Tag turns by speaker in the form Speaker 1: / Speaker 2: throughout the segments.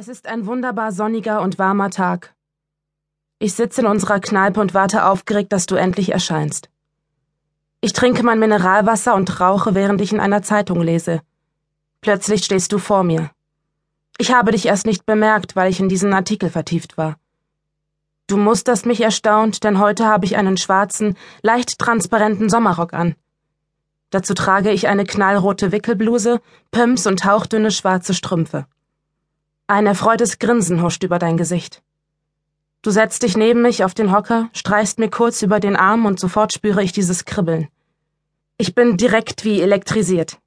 Speaker 1: Es ist ein wunderbar sonniger und warmer Tag. Ich sitze in unserer Kneipe und warte aufgeregt, dass du endlich erscheinst. Ich trinke mein Mineralwasser und rauche, während ich in einer Zeitung lese. Plötzlich stehst du vor mir. Ich habe dich erst nicht bemerkt, weil ich in diesen Artikel vertieft war. Du musterst mich erstaunt, denn heute habe ich einen schwarzen, leicht transparenten Sommerrock an. Dazu trage ich eine knallrote Wickelbluse, Pumps und hauchdünne schwarze Strümpfe. Ein erfreutes Grinsen huscht über dein Gesicht. Du setzt dich neben mich auf den Hocker, streichst mir kurz über den Arm und sofort spüre ich dieses Kribbeln. Ich bin direkt wie elektrisiert.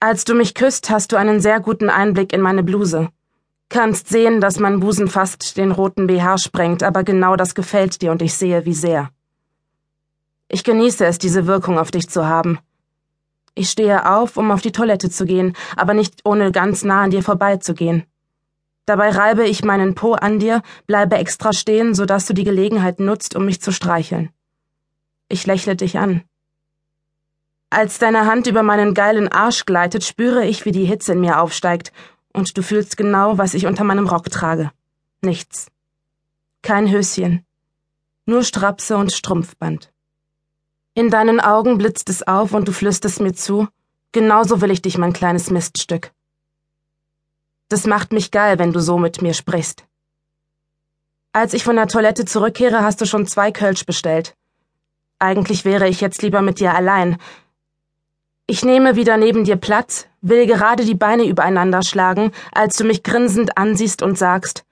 Speaker 1: Als du mich küsst, hast du einen sehr guten Einblick in meine Bluse. Kannst sehen, dass mein Busen fast den roten BH sprengt, aber genau das gefällt dir und ich sehe, wie sehr. Ich genieße es, diese Wirkung auf dich zu haben. Ich stehe auf, um auf die Toilette zu gehen, aber nicht ohne ganz nah an dir vorbeizugehen. Dabei reibe ich meinen Po an dir, bleibe extra stehen, sodass du die Gelegenheit nutzt, um mich zu streicheln. Ich lächle dich an. Als deine Hand über meinen geilen Arsch gleitet, spüre ich, wie die Hitze in mir aufsteigt, und du fühlst genau, was ich unter meinem Rock trage. Nichts. Kein Höschen. Nur Strapse und Strumpfband. In deinen Augen blitzt es auf und du flüsterst mir zu, genauso will ich dich, mein kleines Miststück. Das macht mich geil, wenn du so mit mir sprichst. Als ich von der Toilette zurückkehre, hast du schon zwei Kölsch bestellt. Eigentlich wäre ich jetzt lieber mit dir allein. Ich nehme wieder neben dir Platz, will gerade die Beine übereinander schlagen, als du mich grinsend ansiehst und sagst,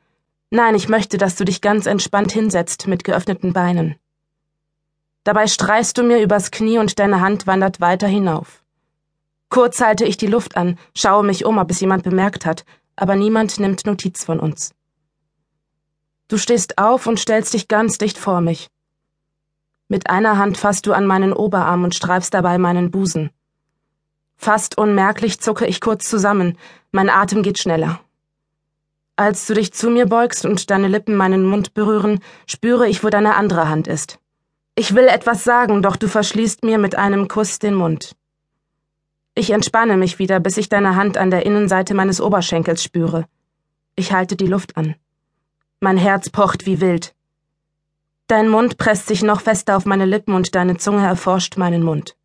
Speaker 1: Nein, ich möchte, dass du dich ganz entspannt hinsetzt mit geöffneten Beinen. Dabei streichst du mir übers Knie und deine Hand wandert weiter hinauf. Kurz halte ich die Luft an, schaue mich um, ob es jemand bemerkt hat, aber niemand nimmt Notiz von uns. Du stehst auf und stellst dich ganz dicht vor mich. Mit einer Hand fasst du an meinen Oberarm und streifst dabei meinen Busen. Fast unmerklich zucke ich kurz zusammen, mein Atem geht schneller. Als du dich zu mir beugst und deine Lippen meinen Mund berühren, spüre ich, wo deine andere Hand ist. Ich will etwas sagen, doch du verschließt mir mit einem Kuss den Mund. Ich entspanne mich wieder, bis ich deine Hand an der Innenseite meines Oberschenkels spüre. Ich halte die Luft an. Mein Herz pocht wie wild. Dein Mund presst sich noch fester auf meine Lippen und deine Zunge erforscht meinen Mund.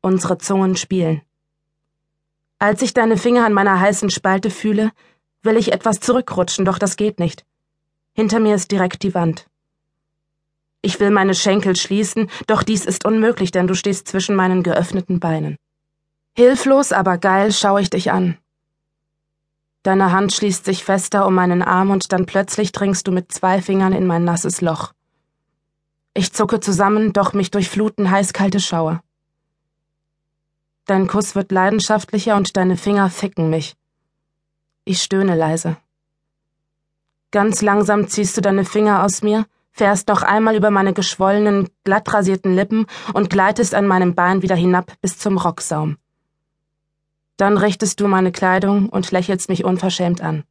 Speaker 1: Unsere Zungen spielen. Als ich deine Finger an meiner heißen Spalte fühle, will ich etwas zurückrutschen, doch das geht nicht. Hinter mir ist direkt die Wand. Ich will meine Schenkel schließen, doch dies ist unmöglich, denn du stehst zwischen meinen geöffneten Beinen. Hilflos, aber geil schaue ich dich an. Deine Hand schließt sich fester um meinen Arm und dann plötzlich dringst du mit zwei Fingern in mein nasses Loch. Ich zucke zusammen, doch mich durchfluten heißkalte Schauer. Dein Kuss wird leidenschaftlicher und deine Finger ficken mich. Ich stöhne leise. Ganz langsam ziehst du deine Finger aus mir, fährst noch einmal über meine geschwollenen, glatt rasierten Lippen und gleitest an meinem Bein wieder hinab bis zum Rocksaum. Dann richtest du meine Kleidung und lächelst mich unverschämt an.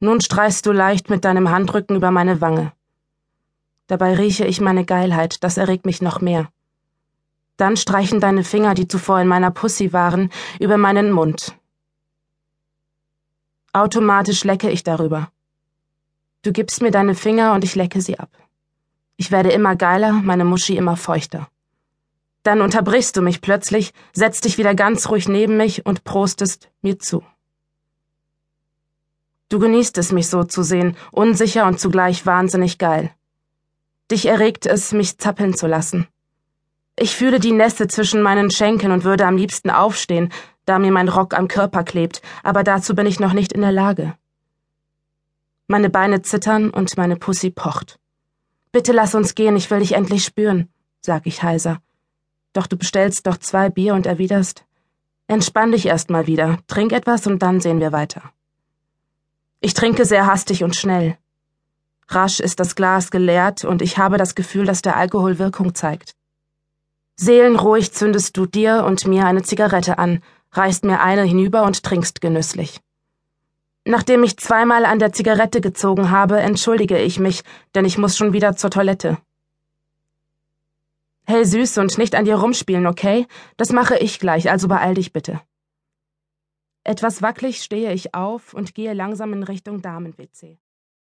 Speaker 1: Nun streichst du leicht mit deinem Handrücken über meine Wange. Dabei rieche ich meine Geilheit, das erregt mich noch mehr. Dann streichen deine Finger, die zuvor in meiner Pussy waren, über meinen Mund. Automatisch lecke ich darüber. Du gibst mir deine Finger und ich lecke sie ab. Ich werde immer geiler, meine Muschi immer feuchter. Dann unterbrichst du mich plötzlich, setzt dich wieder ganz ruhig neben mich und prostest mir zu. Du genießt es, mich so zu sehen, unsicher und zugleich wahnsinnig geil. Dich erregt es, mich zappeln zu lassen. Ich fühle die Nässe zwischen meinen Schenkeln und würde am liebsten aufstehen, da mir mein Rock am Körper klebt, aber dazu bin ich noch nicht in der Lage. Meine Beine zittern und meine Pussy pocht. Bitte lass uns gehen, ich will dich endlich spüren, sag ich heiser. Doch du bestellst doch zwei Bier und erwiderst. Entspann dich erst mal wieder, trink etwas und dann sehen wir weiter. Ich trinke sehr hastig und schnell. Rasch ist das Glas geleert und ich habe das Gefühl, dass der Alkohol Wirkung zeigt. Seelenruhig zündest du dir und mir eine Zigarette an, reißt mir eine hinüber und trinkst genüsslich. Nachdem ich zweimal an der Zigarette gezogen habe, entschuldige ich mich, denn ich muss schon wieder zur Toilette. Hey süß und nicht an dir rumspielen, okay? Das mache ich gleich, also beeil dich bitte. Etwas wackelig stehe ich auf und gehe langsam in Richtung Damen-WC.